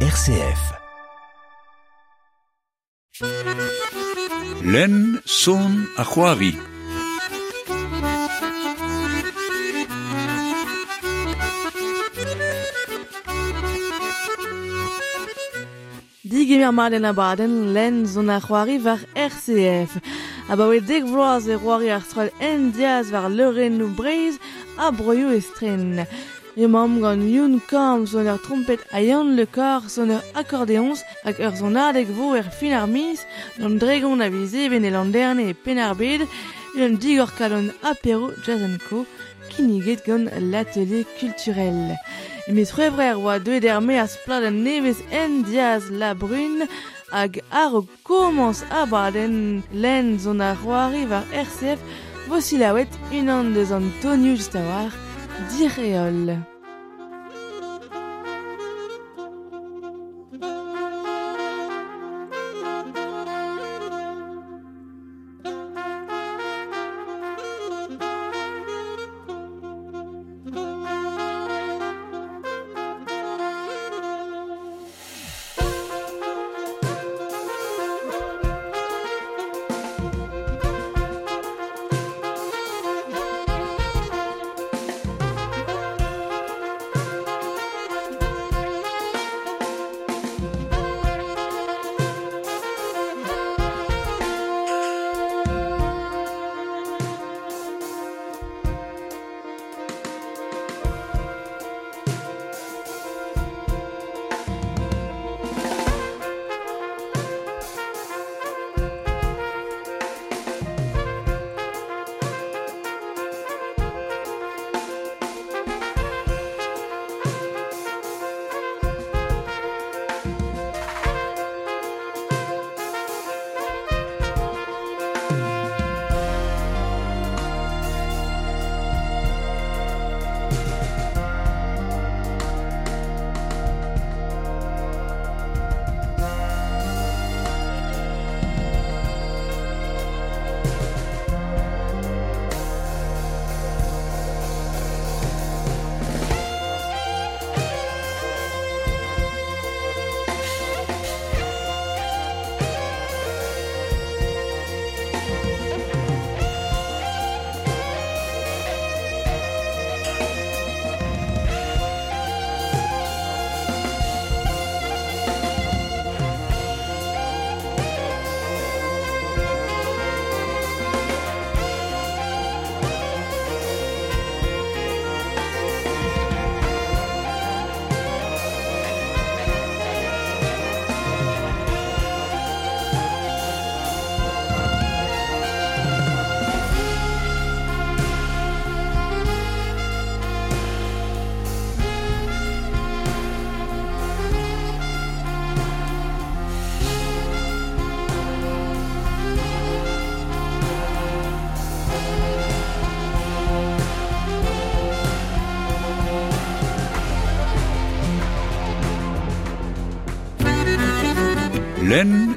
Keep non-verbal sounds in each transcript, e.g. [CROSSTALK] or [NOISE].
RCF. Len son a c'hoari. Digemer maden a baden, len zon ar c'hoari war RCF. A ba oe dek vloaz e c'hoari ar stroll en diaz war leuren nou breiz a broio estren. Yo mam gant lion kam zon ur trompet a yan le kar zon ur akkordeonz hag ur zon adeg vo er fin ar mis d'an dregon a vize ben e landerne e penar bed un digor kalon apéro jazz co kiniget gant l'atelier culturel. Mes frères frères oa er me a splad an nevez en diaz la brune hag ar o komans a baden len zon a roari var RCF vosilawet unan deus Antonio just a war direol.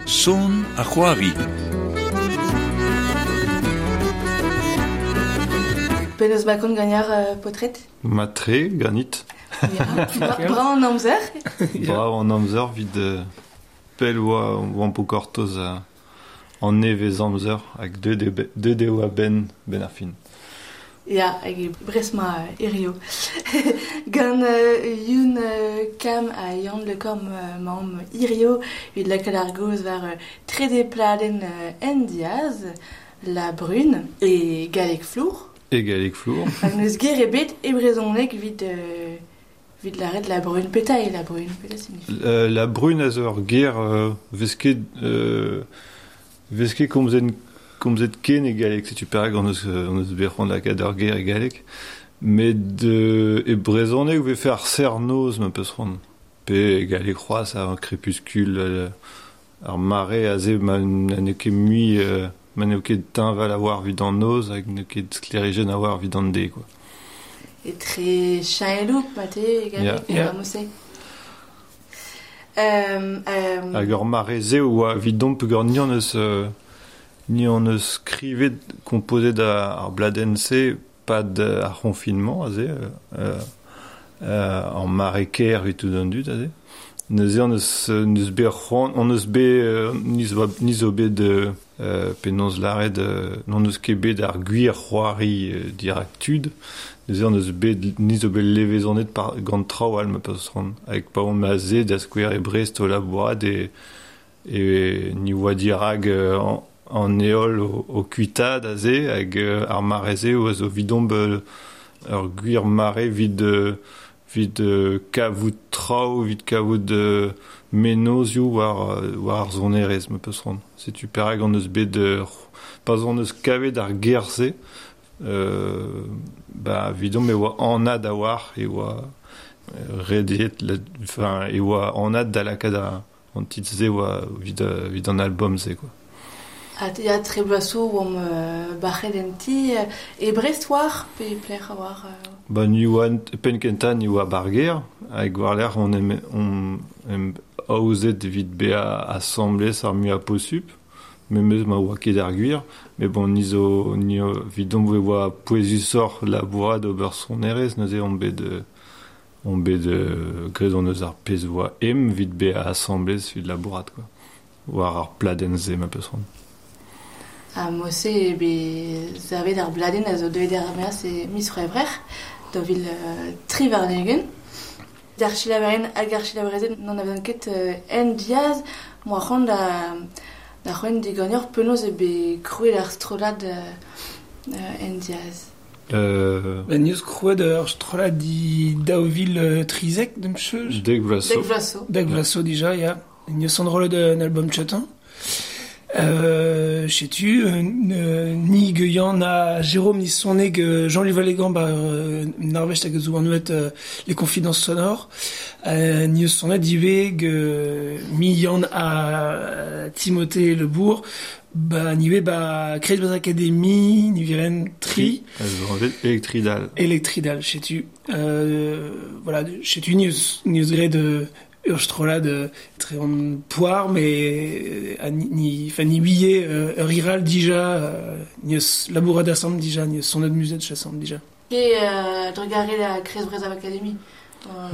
Son a c'hoari. Pen eus bakon ganyar uh, potret? Matre, ganit. [LAUGHS] Bra- Bra an amzer? Brav an amzer vid euh, pel oa oan po kortoz a an nevez amzer hag deux de, be- deux de oa ben ben ar fin. Ya, hag e bresma erio. [LAUGHS] Gant youn kam a yant le kom mam irio, evit lakal ar goz var trede pladen en diaz, la brune, e galek flour. E galek flour. [LAUGHS] Hag neus ger ebet e brezonek vid... Uh, Vid l'arrêt de la brune, peta et la brune, peta signifie. La, la brune a zeur ger euh, veske, euh, veske komzen komzet ken e galek se tu perag an eus euh, an eus berc'hant la kader ger e galek met de e brezonek ve fer cernoz ma peus ron pe e galek c'hoaz a crépuscule euh, ar mare a ze man a ne ket mui euh, man ne ket tinval a war vid an noz hag ne ket sklerigen a war vid an de quoi. E tre chan e loup, mate, e galek, Ya. e Ya. ramose. Um, um, Hag ur mare ze oa vid domp ur ni an eus euh, ni an eus skrivet kompozet a- ar bladen se pad euh, ar confinement a euh, euh, euh, mare ker vid tout an dud a ze Neuze an eus, neus be an eus be, euh, niz, va, niz o bet de penoz laret, euh, non eus ket bet ar gwir c'hoari euh, dirak tud. Neuze an eus bet, niz o bet levezonet par gant trao al ma peus ran. Hag pa on ma ze da skwer e brest o labourat e, e ni oa dirag euh, an, eol o, o kuitad a hag euh, ar mareze o vidomb euh, ur gwir mare vid... Euh, vid trao, vid kavout euh, menozio war, war zonerez, me peus ran. Setu perag an eus bet. Pas an eus kavet ar euh, ba vidom e a war, e oa euh, rediet, enfin, a tit ze oa vid, vid album ze, quoi. ha ya tre blaso oam euh, barret en ti e brest war pe pler a war euh... ba ni oan pen kenta ni oa barger hag war ler on em on em vid vit bea assemblez ar mu a posup me meus ma oa ket ar gwir, me bon nizo ni vidon vwe oa poezu sor la bourad ober son erez, neuze on bet de on bet de gredon eus ar pez oa em, vit be a assemblez vid la bourad, quoi. War ar pladenze ma peus rond. A mosse e be zavet ar bladen a zo deuet ar meas e mis revrer, do vil uh, tri varnegen. Dar chilaberen hag ar non avezan ket uh, en diaz, moa c'hant da, da c'hoen penaos e be krouet ar strolad uh, uh, en diaz. Euh, Ben neus krouet ur strola di daouvil uh, trizek dem cheuj. dek vlaso. Dek vlaso. Dag vlaso dija, ya. Neus an rolet un album chatin. Euh, tu euh, euh, ni geyan a Jérôme ni son neg euh, Jean-Louis Valégan ba euh, narvech hag zo an ouet euh, les confidences sonores euh, ni eus son diveg euh, mi yan a euh, Timothée Lebourg ba nive ba Crédit Bas Academy ni viren tri Electridal. Electridal, sais-tu. Euh, voilà, sais-tu, news, news gré de Urstrola de en poire, mais euh, ni, ni, enfin, ni billet, euh, riral déjà, euh, news laboura d'assemble déjà, news son autre musée de chassant déjà. Ke uh, drogare la Krez Brezav Academy.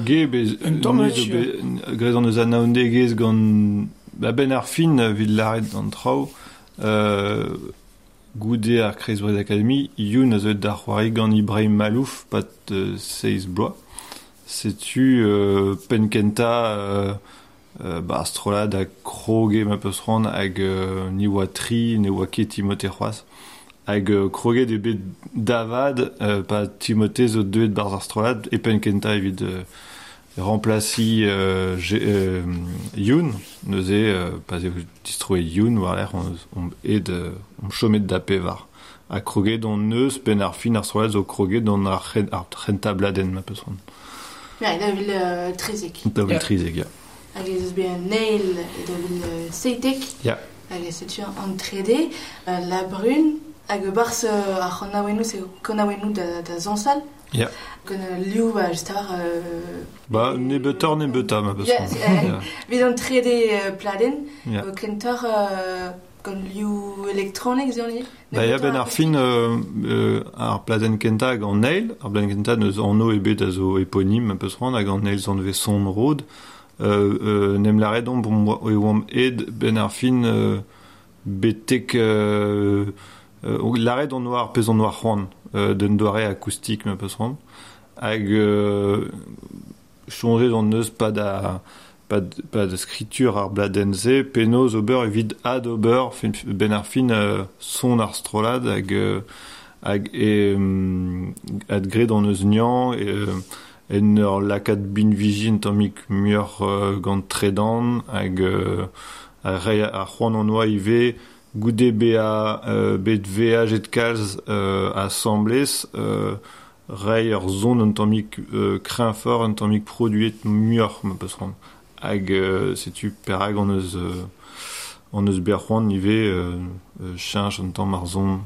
Ge, bez, gret an eus anaoundegez gant ba ben ar fin euh, vid laret d'an trao, euh, goude ar Kreisbrez Academy, youn a zeuet d'ar c'hoari gant Ibrahim Malouf, pat euh, seiz bloa. Setu euh, penkenta euh, ba astrolad a kroge ma peus ran hag euh, ni oa tri, ne oa ket Timothée c'hoaz. Hag euh, kroget e bet davad, euh, pa Timothée zo deuet barz astrolad, e penkenta evit euh, remplaci euh, euh, Youn, neuze, euh, pas e distroe Youn, war l'air, on, on ed, euh, on chomet da pevar. A kroget don neus pen ar fin ar strolet zo kroget don ar, ren- ar renta bladen ma peus ran. ja, da vil uh, trezek. Da Ja. vel trizeg, ja. hag ez eus be an eil e da vil uh, seitek. Yeah. hag ez etu an trede uh, la brun hag e barz uh, ar c'honaouennou se konaouennou da, da zansal. Yeah. gant uh, liou a just ar uh, ba ne betor ne beta ma beus yeah, yeah. vid an trede uh, pladen yeah. uh, kentor uh, gant liou elektronik zion li Ba, ya ben ar fin euh, euh, ar plazen kentag an eil, ar pladen kentag neus an o ebet a zo eponim, ma peus ran, hag an eil zan ve son rod, nem la redon bon ed ben ar fin euh, betek euh, euh, la red an noir pez an noir c'hoant den doare acoustik ma peus ran, hag chonjet an neus pas de, pas de scripture ar bladenze, penoz ober evit ad ober ben ar fin son ar strolad hag, hag ad gred euh, en lakad bin vijin tammik muur euh, gant tredan hag a re ar c'hoant an oa ive goude be a bet et kalz euh, assemblez euh, rei ur zon krin fort un tammik produet ma hag setu an eus an eus an zon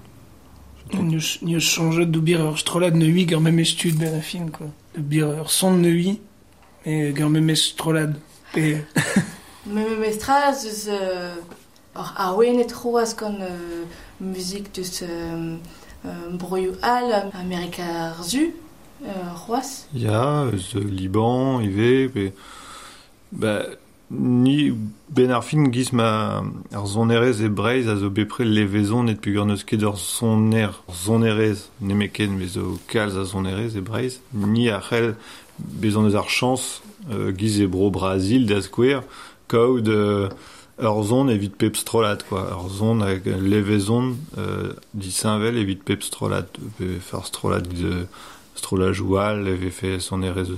Neus, neus change d'oubir ur strola de neui gar [LAUGHS] même estud ben a fin, quoi. Bir ur son gar. Et, Me me mestraz eus uh, ar aouenet c'hoaz gant deus uh, broioù al Amerika ar zu c'hoaz. Ya, eus Liban, ive, pe... ni ben ar fin giz ma ar zonerez e breiz a zo bepre levezon et pu gorneus ket ur zoner zonerez nemeken me zo kalz a zonerez e breiz ni a c'hell bezon eus ar chans euh, giz e bro Brasil da skouer kaout euh, ur zon evit pep strolat quoi. Ur zon hag levezon euh, di sainvel evit pep strolat pe far strolat strola joual avait fait son erez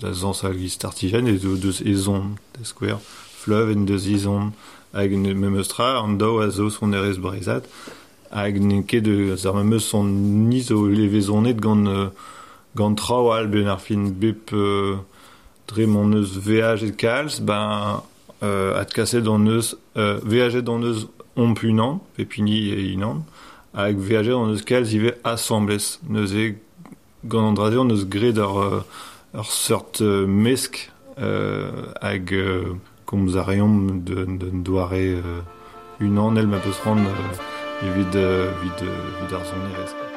da zansal giz tartigen et de deus ezon skouer fleuve en deus ezon hag ne memeustra an daou a zo son erez brezat hag ne ket de ar memeus son ni zo levezonet gant euh, gant traoù al ben ar fin bep euh, eus veaj et kalz ben euh, at kaset eus euh, veajet d'an eus ompunan pepini e inan hag veajet d'an eus kalz ive assemblez neus e gant an drazeon eus gred ar, ar seurt mesk euh, hag euh, komz ar reomp de, de, de doare euh, unan el ma peus ran euh, evit, euh, vid, euh, vid ar son erez.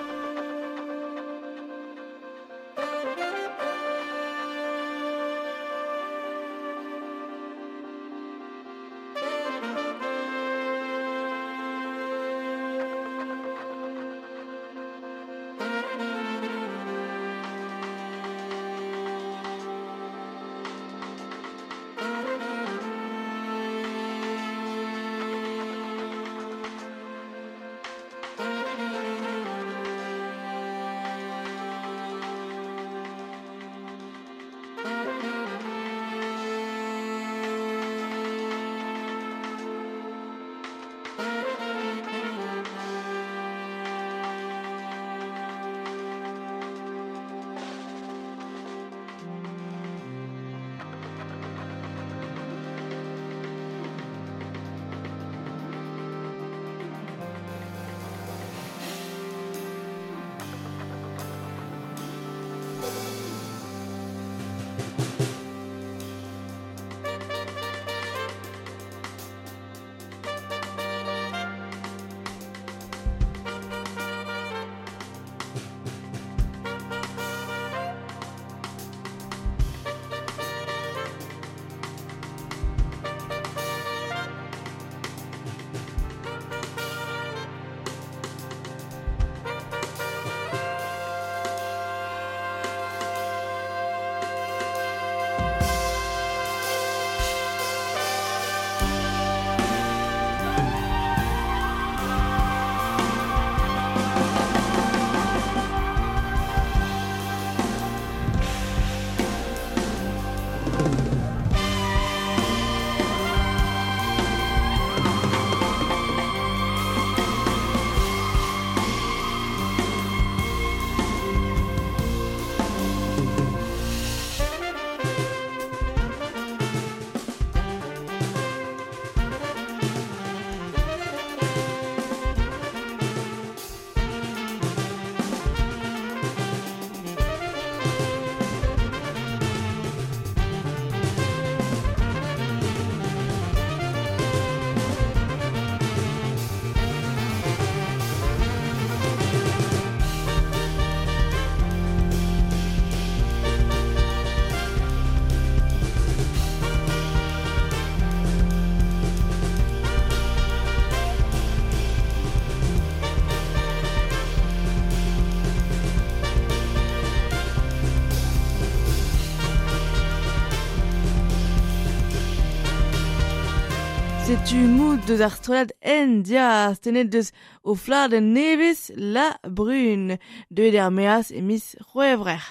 Du mout deus ar strolad en diaz, tenet deus o flad de nevez la brune, deuet er meaz emis c'hoevrer.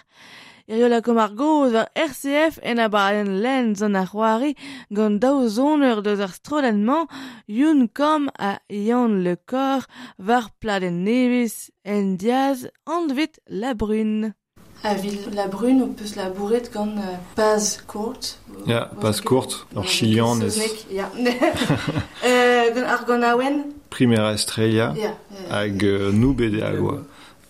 Iriola komar goz ar RCF en a len lenz an ar c'hoari gant dao zoneur deus ar strolenman youn kom a Yann le kor var pla de nevis en diaz an la brune. A vil la brune o peus la bourret gant uh, paz kourt. Ya, paz kourt, ur chilian ez Ja. [LAUGHS] Euh, gant ar gant awen. Primera Estrella Ja. hag euh, nou bede agua.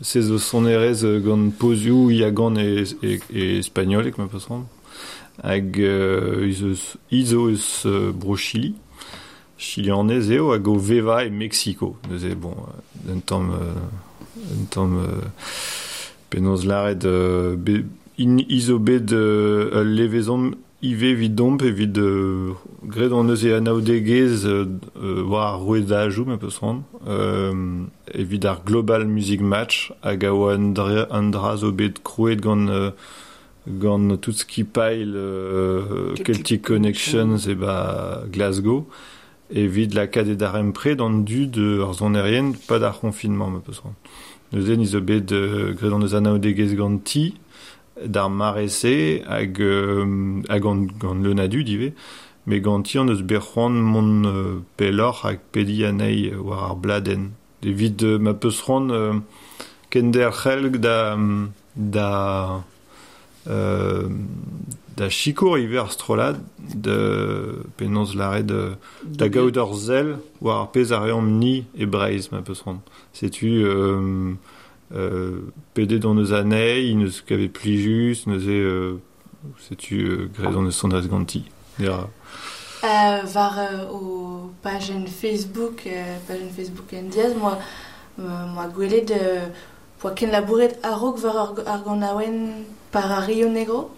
Se zo sonerez euh, gant pozioù iagan e, e, e espagnolek, ma pas ran. Hag euh, izo, izo eus euh, bro Chili. Chilianez eo hag o Veva e Mexico. Neuze, bon, euh, un. Euh, un tamm... Euh, Penoz laret euh, be, in izo bet euh, levezon ive vid domp evit euh, gret an eus e anaoudegez euh, euh, war ar rouedajou ma peus ran euh, evit ar global music match hag a oa an dra, an dra zo bet krouet gant euh, gant tout ski pile euh, Celtic Connections e ba Glasgow. Evit la kadet ar empre d'an du de ar zon erien pa d'ar confinement peus ran Neuze niz o bet euh, gredon eus anao gant ti, d'ar marese hag, euh, hag gant, gant leunadu dive, me gant ti an eus berc'hoan mon euh, pelor hag pedi anei war ar bladen. Evit euh, ma peus ran euh, kender c'helg da, da euh, da chikour iver strolad de penons de da gaout ur zel war ar pez ar eom ni e breiz ma peus ran setu euh, euh, dans eus anei neus kavet plijus neuze euh, setu euh, gret an eus sonaz ganti Dira, Euh, var euh, au page Facebook, euh, page Facebook en diaz, moi, euh, moi gwele de poa ken labouret a rog var ar, ar gant par a Rio Negro,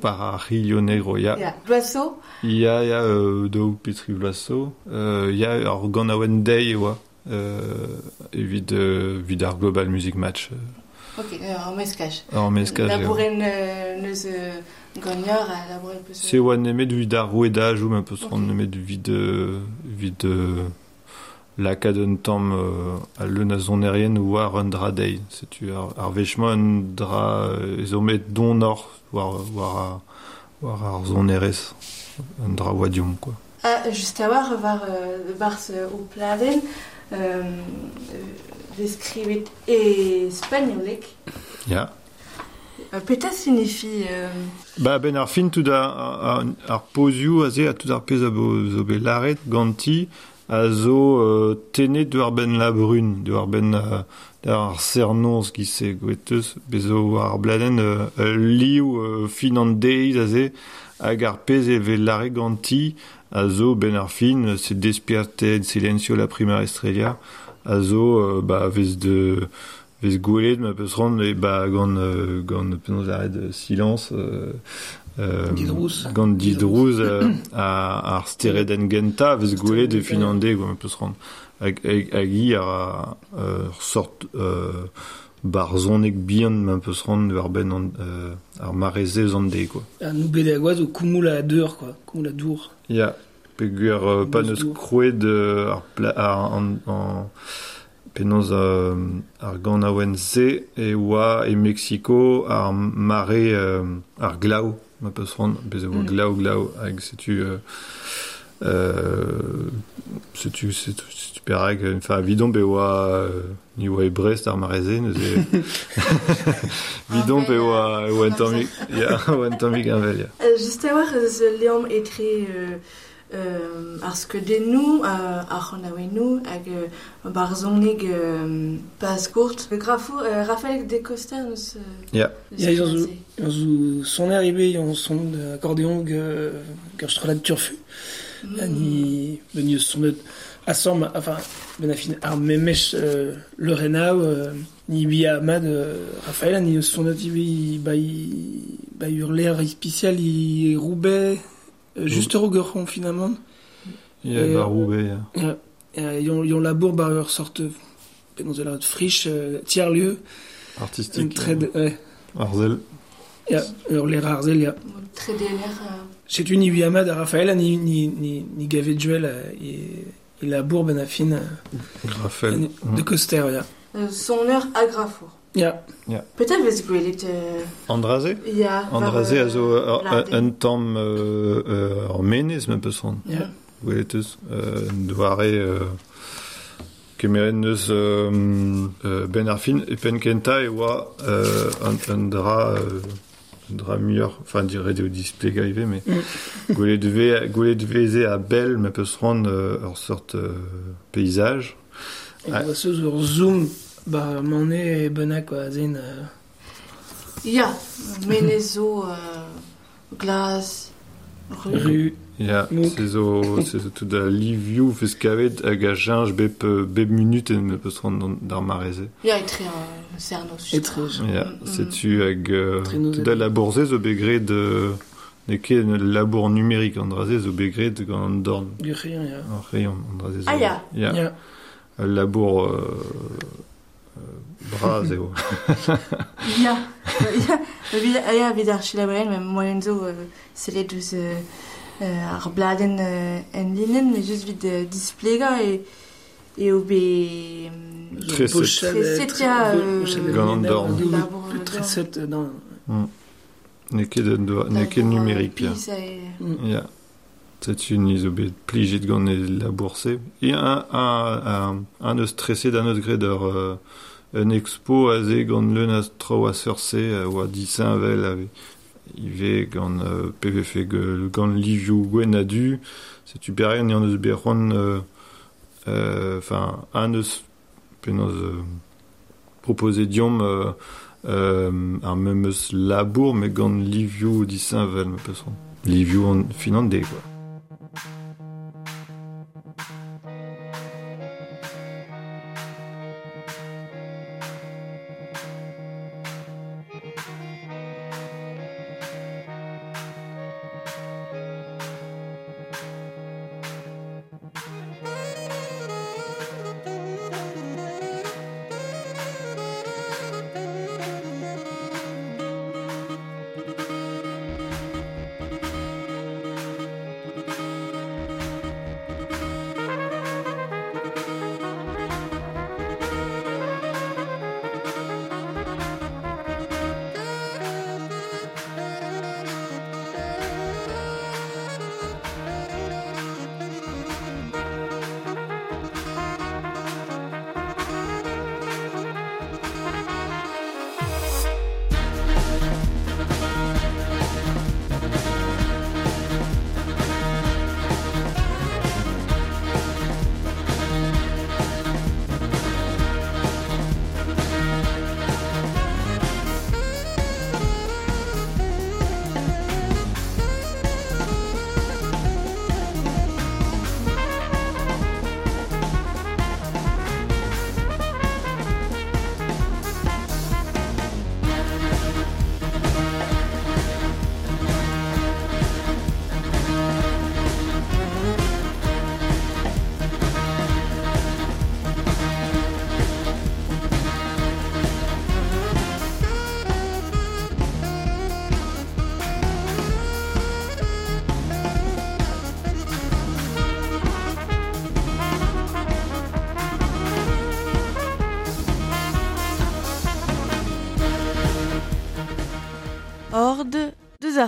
par ar Rio Negro ya Ya, Gloasso, Ya, ya, euh, daou Petri Vlaso. Euh, ya, ar dei, oa. Euh, evit, euh, vid ar Global Music Match. Euh, ok, euh, en meskaj. Labouret ne, neus gagneur a labouret peus... Se oa nemet vid ar rouedaj ou ma peus Ok. ran nemet vid, vid euh, laka d'un tamm euh, zon erien ou ar un dra dei. Setu ar, ar vechma un dra euh, zo met don or war, war, war ar zon erez. Un dra wadium, quoi. Ah, just a war var euh, bars euh, o pladen, euh, descrivet e spagnolek. Ya. Euh, Peta signifie... Euh, Ba ben ar fin tout a, a, ar pozioù a ze a tout ar pez a bo, zo be laret ganti a zo euh, ben la brun, de ben euh, ki se gweteus, bezo ar bladen euh, liou euh, fin an deiz a ze hag ar ben silencio la prima estrella a zo euh, ba vez de vez gwelet ma peus ran e ba gant euh, silence euh, euh, didrouz. gant didrouz euh, [CLEARS THROAT] a, ar stereden genta vez gwelet de finande gwa peus ran hag, hag, hag ar euh, sort euh, barzonek bihan ma peus ran ur ben an, euh, ar mareze zande quoi. Ar nou bede gwaz o koumoul a deur quoi, koumoul a dour. Ya, yeah. peguer euh, pa neus krouet euh, ar, pla, ar an, an pennoz euh, ar gant a e oa e Mexico ar mare euh, ar glau. Ma peus ran bez eo Mm. glaou glaou hag setu euh, euh, setu setu setu perag enfin vidon be oa euh, ni oa e Brest ar mareze neus [LAUGHS] vidon be oa oa un tammig ya oa un tammig anvel ya Euh, a war eus leom etre euh, euh, ar skeudennou, euh, ar c'honaouennou, hag euh, bar zoneg euh, pas kourt. Le grafo, euh, Raphaël de Costa neus... Ya. neus Ya, ils ont financer. Yon zo son arrivé, yon son accordéon ge strolad turfu. Ni ben yon son de assom enfin ben afin ar memech euh, le renao euh, ni bi Ahmad Raphaël ni son de tibi ba i ba hurler spécial i Roubaix juste Rougeron finalement. ya Et, bar euh, Roubaix ya Ja, ja, yon yon labour ba ur sorte dans la friche euh, tiers lieu un artistique très de ouais Arzel ja ur les rares ya Très déner... Euh, C'est une ni Ahmad à Raphaël ni ni ni ni Gavet Joel euh, et la bourbe ben affine Raphaël de Coster ya. euh, son heure à grafo. Ya. Peut-être vez gwelet... Euh... Andraze Ya. Andraze a zo un tom euh en tamm ar menez me peus ran. Ja. Gwelet euh doare kemeren euh ben ar fin e pen kenta e oa un dra... dra mieux enfin dirait de display gaive, mais Vous goulet vous veze à Belle, mais peut se rendre en sorte paysage. Et on va se zoom bah mon et Bena quoi zen euh, Ya, Menezo, euh, glace, rue. Ya, Mouk. se zo, se zo tout da livioù fez kavet hag a bep, euh, bep minut en me peus ran d'ar mareze. Ya, etre euh, Cernos. Etre. Ya, Mm, mm. setu hag euh, tout da labourze zo begre de ne ket un labour numérique an drazé zo begret gant an dorn Gurien, ja. an rayon an drazé zo. Ah, ya. Ya. Ja. Un labour euh, euh, bras eo. Ya, ya, vid ya vid ar chilabrel, men moyen zo euh, euh, euh, ar bladen en linen, mais just vid euh, displega e e o be euh, Très set. Pochel, Très très- set, ja, euh, Pochel, Gant an Lina, dorn. double- Labour, plus euh, très dorn. set dans... Ne ket un doa- ne ket numérique, e... Ya. C'est une iso bet plijet gant e labourse. E un, un, un, un stressé d'un gret ur euh, un expo a ze gant leun a trao a seurse a oa disinvel a ive PVF gant livioù gwen a du. Berien ni an eus berron euh, euh, enfin un eus euh, euh, euh, labour disinvel me an quoi.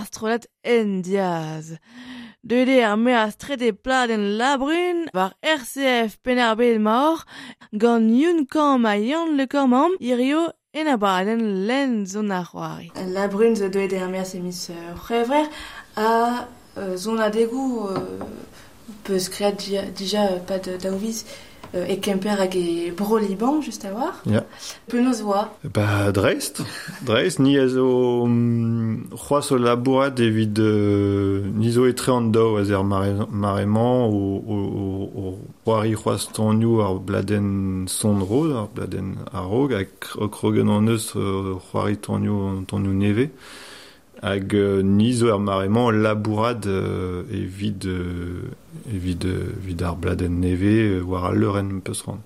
Strolat en diaz. Deude ar me a strete pladen labrun war RCF penarbel maor gant yun kam a yann le kamam irio en a baden len zon ar c'hoari. La brune zo doet er mer semis euh, c'hevrer a zon a degou peus kreat dija, de daouviz euh, e kemper hag e bro liban just a war. Ya. Penaos oa. Ba, dreist. Dreist, ni a zo mm, c'hoaz o labourat evit euh, ni zo etre an daou a zer mare- maremañ o, o, o, o c'hoari c'hoaz tonioù ar bladen son roz, ar bladen a-rog, hag o krogen an eus euh, c'hoari neve. Hag euh, ni zo ar maremañ labourat euh, evit, euh, evit, euh, evit ar bladen neve euh, war a leuren peus ran.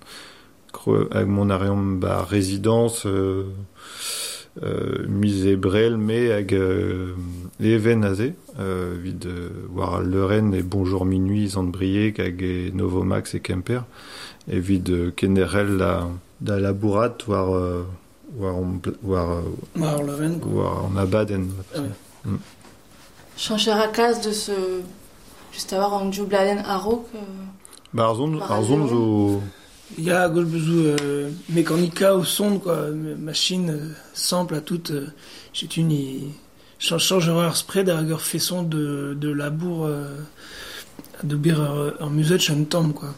Creux hag mon areom ba résidence euh, euh, euh, even euh, euh, bonjour minuit zant briek hag e Novomax et Kemper et vid euh, kenerel la da labourat war euh, war on bl- war Mar Leuven, quoi. war en abaden ouais. Chancher a kaz de ce just a war an djou bladen a rok. Euh, ba ar zon War ar zon leuren. zo Il y a Golbezou euh, mécanica ou sonde, quoi. Machine, euh, sample à toute. J'ai une. Change, un spread à façon de, de labour. De bir en musette, un temps, quoi.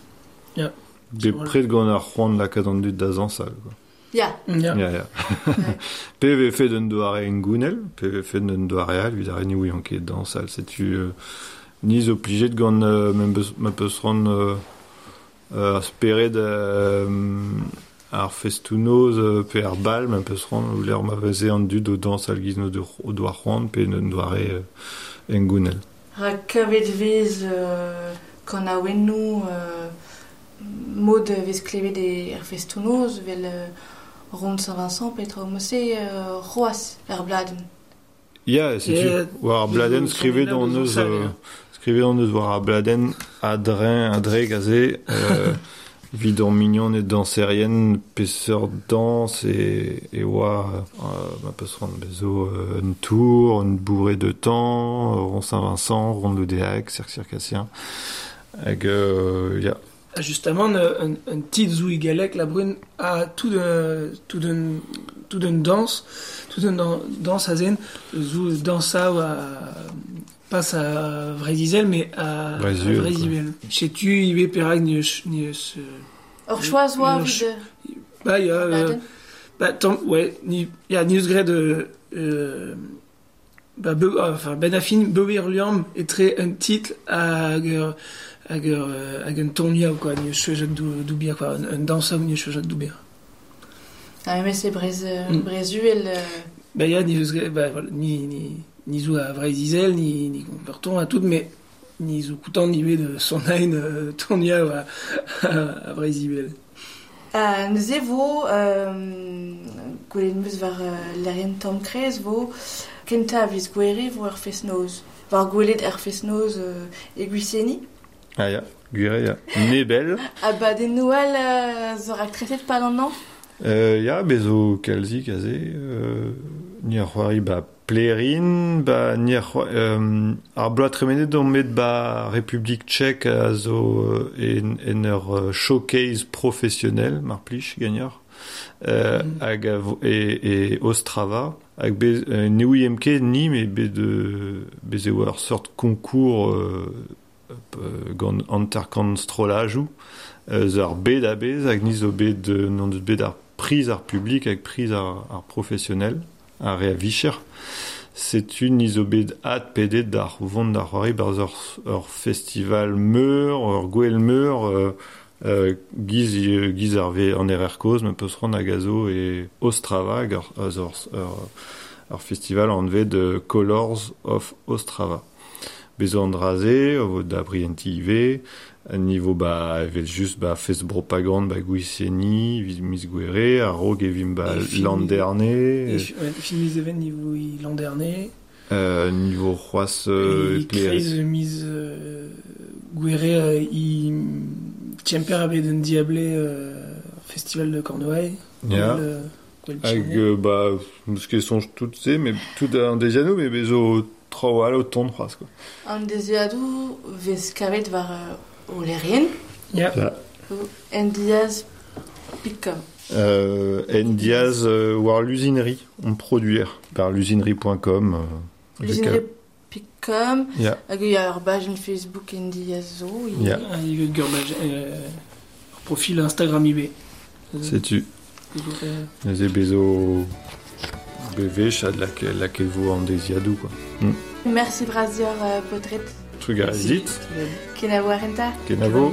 be pred gant ar c'hoant la kadandut da zansal quoi. Ya. Ya, ya. [LAUGHS] PVF d'un doare en gounel, PVF d'un doare al, vid ar eni ouian ket dans al, setu euh, niz obligé de gant euh, ma peus ran euh, euh, ar spered euh, ar festounoz euh, pe ar bal, ma peus ran ou l'er ma veze an dud o dans al gizno de, o doar ran pe d'un doare euh, en gounel. Ra kavet vez euh, kan a wennou euh, mod vez klevet e ar festounoz, vel... Euh, rond Saint-Vincent petra omose euh, roas er bladen. Ya, si Yeah, tu war bladen skrivet là, dans neus ça, euh, skrivet dans neus war bladen a dren a dre gazé euh, vid an mignon et danserienne peseur danse et et euh, ma peus rand bezo euh, un tour un bourré de temps euh, rond Saint-Vincent rond de Déac cirque circassien. Hag euh, ya Justement, un, un, un petit zou galek, la brune, a tout d'un, tout d'un, tout d'un danse, tout d'un dan- danse à zen, zou dansa ou à, pas à Vraizizel, mais à quoi. Vraizivel. Chez tu, il est perag, ni, ni, ce, Or vid bah, il y a, euh, bah, tant, ouais, ni, il y a news grade, euh, bah, be, enfin, Ben Affin, Bobby Liam, est très un titre à, euh, hag, ur, hag un tournia ou quoi, ne chouezak dou, d'oubia, quoi, un, un dansa ou ne chouezak. Ah, mais c'est brez, el... Ba ya, ni, ni, ni, ni zo a vraiz izel, ni, ni konperton a tout, mais ni zo koutan ni de son hain euh, tournia [LAUGHS] a, a, a vraiz izel. Ah, nous evo, euh, goulet meus var euh, l'arien tam krez vo, kentav iz gweri vo ar fes noz. Var goulet ar fes euh, e gwisseni. ah ya gure ya nebel A ba den Noël uh, zor ak tretet pa an an. Euh, ya, bezo kalzi kaze, euh, ni ar c'hoari ba plerin, ba ni ar c'hoari, euh, ar bloat remenet don met ba Republik Tchèque a zo euh, en, en ur euh, showcase professionnel, mar plij gagnard, euh, Mhm. hag a e, e Ostrava, hag be, euh, ne ouiem ket ni, me be de, bez eo ur sort konkour euh, gant anterkant strolajou, euh, bet a bez, hag ni zo bet non deus bet ar prise ar public hag prise ar, ar professionnel, ar rea vicher. C'est une isobed hat pedet d'ar vont d'ar c'hoari bar ur, ur festival meur, ur gwell meur, euh, euh, giz, giz ar ve an er er koz, me peus ran a gazo e Ostrava, hag ur, ur, ur, ur festival an de Colors of Ostrava. Bezo an draze, o da brienti ive, a niveau ba evel just ba fest propagande ba gouisseni, viz mis gwere, a rog evim ba Et ouais, film les événements niveau l'an dernier. euh, niveau roas euh, crise mise euh, Guerre euh, il Tchemper avait d'un diablé euh, festival de Cornouailles Ya. le- quoi, le Hag, euh, ba, eus ket sonj tout se, mais tout an dejano, mais bezo tro al o ton c'hoaz, quoi. An deziadou vez kavet var uh, o lerien. Ya. En diaz. Euh, en diaz euh, war l'usinerie, on produire par l'usinerie.com. Euh, L'usine pikom. Ya. Hag eo ar bajen Facebook en diaz zo. Ya. Ah, il y a eu Gurbage, euh, profil Instagram IB sais-tu, Euh, les bezo bv, chad laquelle, laquelle vous en desiadou, quoi. Merci brazier uh, potret. Truc à zit, Ken a war enta. kenavo.